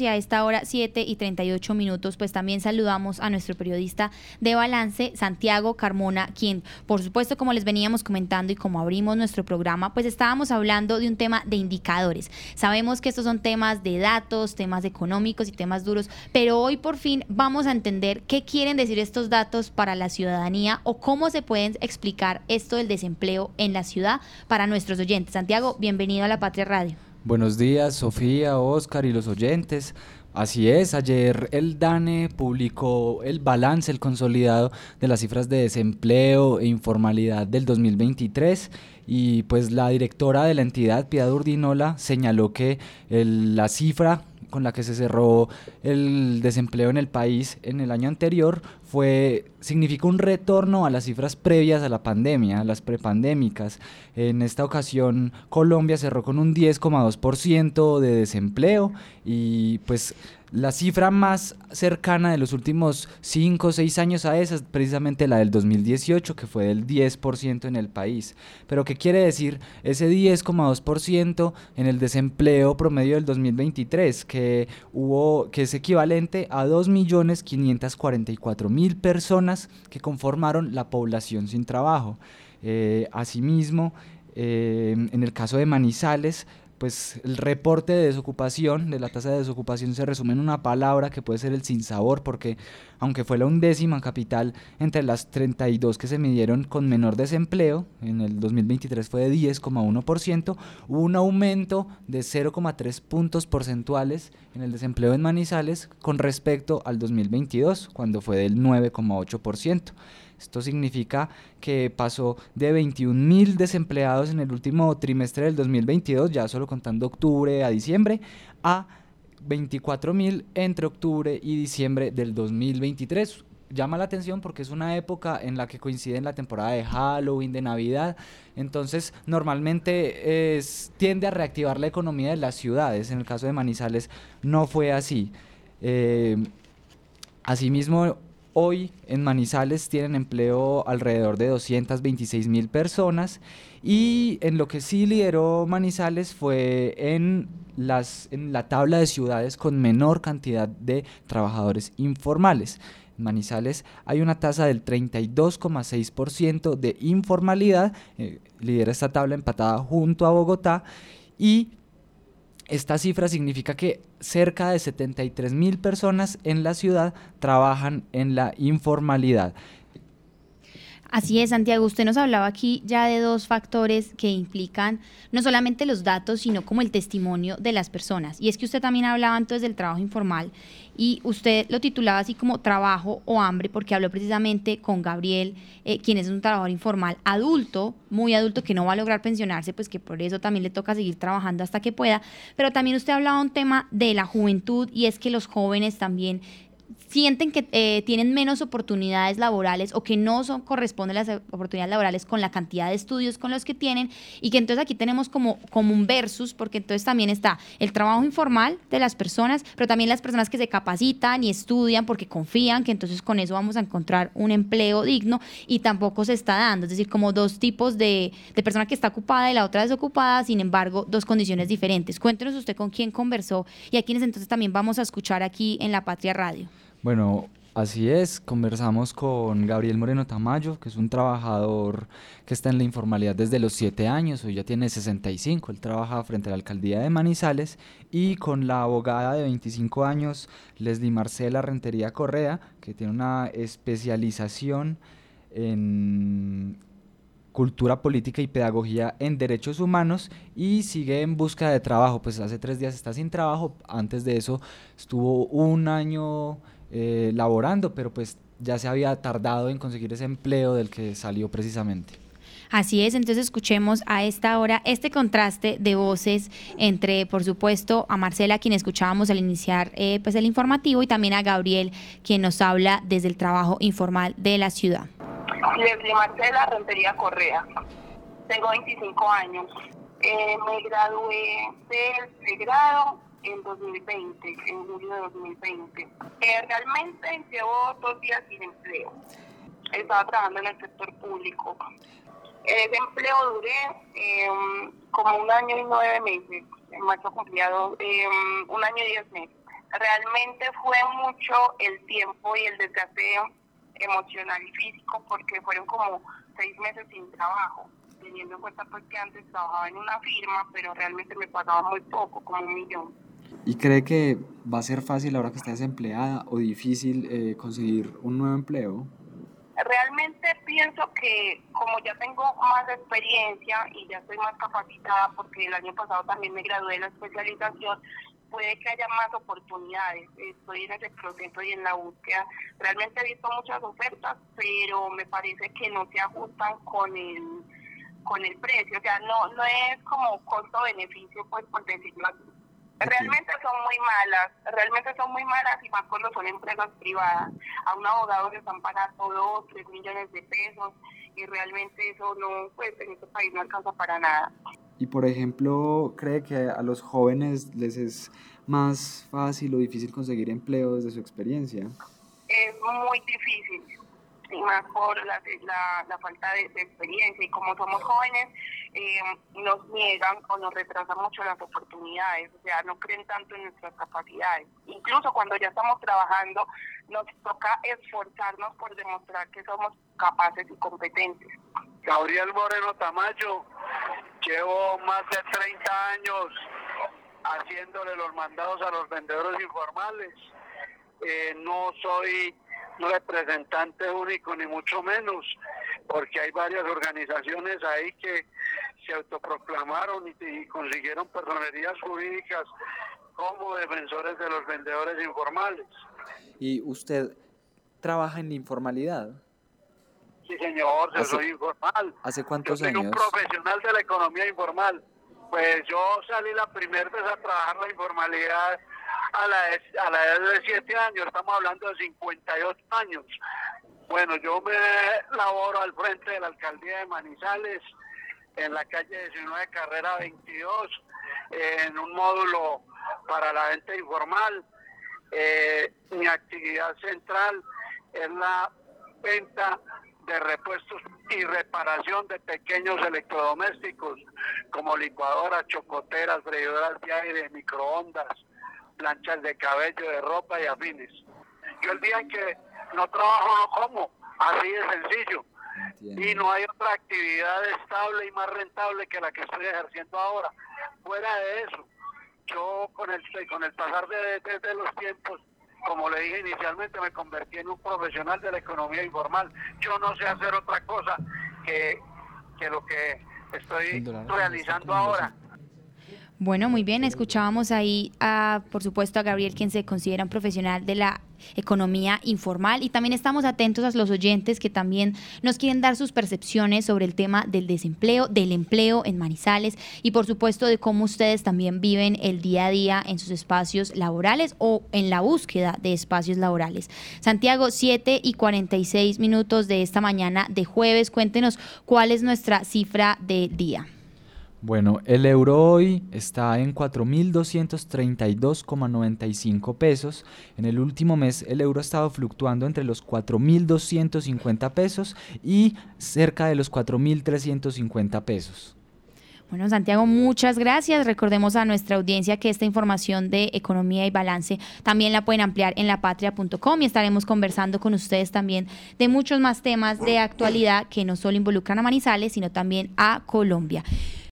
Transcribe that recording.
Y a esta hora 7 y 38 minutos, pues también saludamos a nuestro periodista de balance, Santiago Carmona, quien, por supuesto, como les veníamos comentando y como abrimos nuestro programa, pues estábamos hablando de un tema de indicadores. Sabemos que estos son temas de datos, temas económicos y temas duros, pero hoy por fin vamos a entender qué quieren decir estos datos para la ciudadanía o cómo se pueden explicar esto del desempleo en la ciudad para nuestros oyentes. Santiago, bienvenido a la Patria Radio. Buenos días, Sofía, Oscar y los oyentes. Así es, ayer el DANE publicó el balance, el consolidado de las cifras de desempleo e informalidad del 2023 y pues la directora de la entidad, Piedad Urdinola, señaló que la cifra con la que se cerró el desempleo en el país en el año anterior fue significa un retorno a las cifras previas a la pandemia, a las prepandémicas. En esta ocasión Colombia cerró con un 10,2% de desempleo y pues la cifra más cercana de los últimos 5 o 6 años a esa es precisamente la del 2018, que fue del 10% en el país. Pero ¿qué quiere decir ese 10,2% en el desempleo promedio del 2023, que, hubo, que es equivalente a 2.544.000 personas que conformaron la población sin trabajo? Eh, asimismo, eh, en el caso de Manizales, pues el reporte de desocupación, de la tasa de desocupación, se resume en una palabra que puede ser el sinsabor, porque aunque fue la undécima capital entre las 32 que se midieron con menor desempleo, en el 2023 fue de 10,1%, hubo un aumento de 0,3 puntos porcentuales en el desempleo en Manizales con respecto al 2022, cuando fue del 9,8%. Esto significa que pasó de 21 mil desempleados en el último trimestre del 2022, ya solo contando octubre a diciembre, a 24 mil entre octubre y diciembre del 2023 llama la atención porque es una época en la que coincide en la temporada de Halloween, de Navidad. Entonces, normalmente tiende a reactivar la economía de las ciudades. En el caso de Manizales no fue así. Eh, asimismo, Hoy en Manizales tienen empleo alrededor de 226 mil personas y en lo que sí lideró Manizales fue en, las, en la tabla de ciudades con menor cantidad de trabajadores informales. En Manizales hay una tasa del 32,6% de informalidad, eh, lidera esta tabla empatada junto a Bogotá y esta cifra significa que cerca de 73 mil personas en la ciudad trabajan en la informalidad. Así es, Santiago. Usted nos hablaba aquí ya de dos factores que implican no solamente los datos, sino como el testimonio de las personas. Y es que usted también hablaba entonces del trabajo informal y usted lo titulaba así como trabajo o hambre porque habló precisamente con Gabriel, eh, quien es un trabajador informal adulto, muy adulto, que no va a lograr pensionarse, pues que por eso también le toca seguir trabajando hasta que pueda. Pero también usted hablaba un tema de la juventud y es que los jóvenes también sienten que eh, tienen menos oportunidades laborales o que no son, corresponden las oportunidades laborales con la cantidad de estudios con los que tienen y que entonces aquí tenemos como, como un versus porque entonces también está el trabajo informal de las personas, pero también las personas que se capacitan y estudian porque confían que entonces con eso vamos a encontrar un empleo digno y tampoco se está dando, es decir, como dos tipos de, de persona que está ocupada y la otra desocupada, sin embargo, dos condiciones diferentes. Cuéntenos usted con quién conversó y a quienes entonces también vamos a escuchar aquí en La Patria Radio. Bueno, así es, conversamos con Gabriel Moreno Tamayo, que es un trabajador que está en la informalidad desde los 7 años, hoy ya tiene 65, él trabaja frente a la alcaldía de Manizales, y con la abogada de 25 años, Leslie Marcela Rentería Correa, que tiene una especialización en cultura política y pedagogía en derechos humanos y sigue en busca de trabajo, pues hace tres días está sin trabajo, antes de eso estuvo un año eh, laborando, pero pues ya se había tardado en conseguir ese empleo del que salió precisamente. Así es, entonces escuchemos a esta hora este contraste de voces entre, por supuesto, a Marcela, quien escuchábamos al iniciar eh, pues el informativo, y también a Gabriel, quien nos habla desde el trabajo informal de la ciudad. Leslie Marcela Rentería Correa. Tengo 25 años. Eh, me gradué del grado en 2020, en julio de 2020. Eh, realmente llevo dos días sin empleo. Estaba trabajando en el sector público. En ese empleo duré em, como un año y nueve meses. En marzo cumplía em, un año y diez meses. realmente fue mucho el tiempo y el desgaste emocional y físico porque fueron como seis meses sin trabajo, teniendo en cuenta pues que antes trabajaba en una firma, pero realmente me pagaba muy poco, como un millón. ¿Y cree que va a ser fácil ahora que está desempleada o difícil eh, conseguir un nuevo empleo? Realmente pienso que como ya tengo más experiencia y ya estoy más capacitada, porque el año pasado también me gradué de la especialización, puede que haya más oportunidades. Estoy en ese proceso y en la búsqueda. Realmente he visto muchas ofertas, pero me parece que no se ajustan con el con el precio, o sea, no no es como costo-beneficio, pues por decirlo así. Realmente son muy malas, realmente son muy malas y más cuando son empresas privadas. A un abogado le están pagando dos, tres millones de pesos y realmente eso no, pues en este país no alcanza para nada. Y por ejemplo, ¿cree que a los jóvenes les es más fácil o difícil conseguir empleo desde su experiencia? Es muy difícil, y más por la, la, falta de, experiencia. Y como somos jóvenes, eh, nos niegan o nos retrasan mucho las oportunidades, o sea, no creen tanto en nuestras capacidades. Incluso cuando ya estamos trabajando, nos toca esforzarnos por demostrar que somos capaces y competentes. Gabriel Moreno Tamayo Llevo más de 30 años haciéndole los mandados a los vendedores informales. Eh, no soy representante único ni mucho menos, porque hay varias organizaciones ahí que se autoproclamaron y, consiguieron personerías jurídicas como defensores de los vendedores informales. ¿Y usted trabaja en la informalidad? Sí, señor, yo soy informal. ¿Hace cuántos yo soy un profesional de la economía informal. Pues yo salí la primera vez a trabajar la informalidad a la, a la edad de 7 años, estamos hablando de 58 años. Bueno, yo me laboro al frente de la alcaldía de Manizales, en la calle 19, carrera 22, en un módulo para la venta informal. Eh, mi actividad central es la venta de repuestos y reparación de pequeños electrodomésticos como licuadoras, chocoteras, freidoras de aire, microondas, planchas de cabello, de ropa y afines. Yo el día en que no trabajo no como, así de sencillo. Y no hay otra actividad estable y más rentable que la que estoy ejerciendo ahora. Fuera de eso, yo con el, con el pasar de, de los tiempos como le dije inicialmente, me convertí en un profesional de la economía informal. Yo no sé hacer otra cosa que, que lo que estoy realizando ahora. Bueno, muy bien. Escuchábamos ahí, a, por supuesto, a Gabriel, quien se considera un profesional de la economía informal. Y también estamos atentos a los oyentes que también nos quieren dar sus percepciones sobre el tema del desempleo, del empleo en Manizales y, por supuesto, de cómo ustedes también viven el día a día en sus espacios laborales o en la búsqueda de espacios laborales. Santiago, 7 y 46 minutos de esta mañana de jueves. Cuéntenos cuál es nuestra cifra del día. Bueno, el euro hoy está en 4.232,95 pesos. En el último mes el euro ha estado fluctuando entre los 4.250 pesos y cerca de los 4.350 pesos. Bueno, Santiago, muchas gracias. Recordemos a nuestra audiencia que esta información de economía y balance también la pueden ampliar en lapatria.com y estaremos conversando con ustedes también de muchos más temas de actualidad que no solo involucran a Manizales, sino también a Colombia.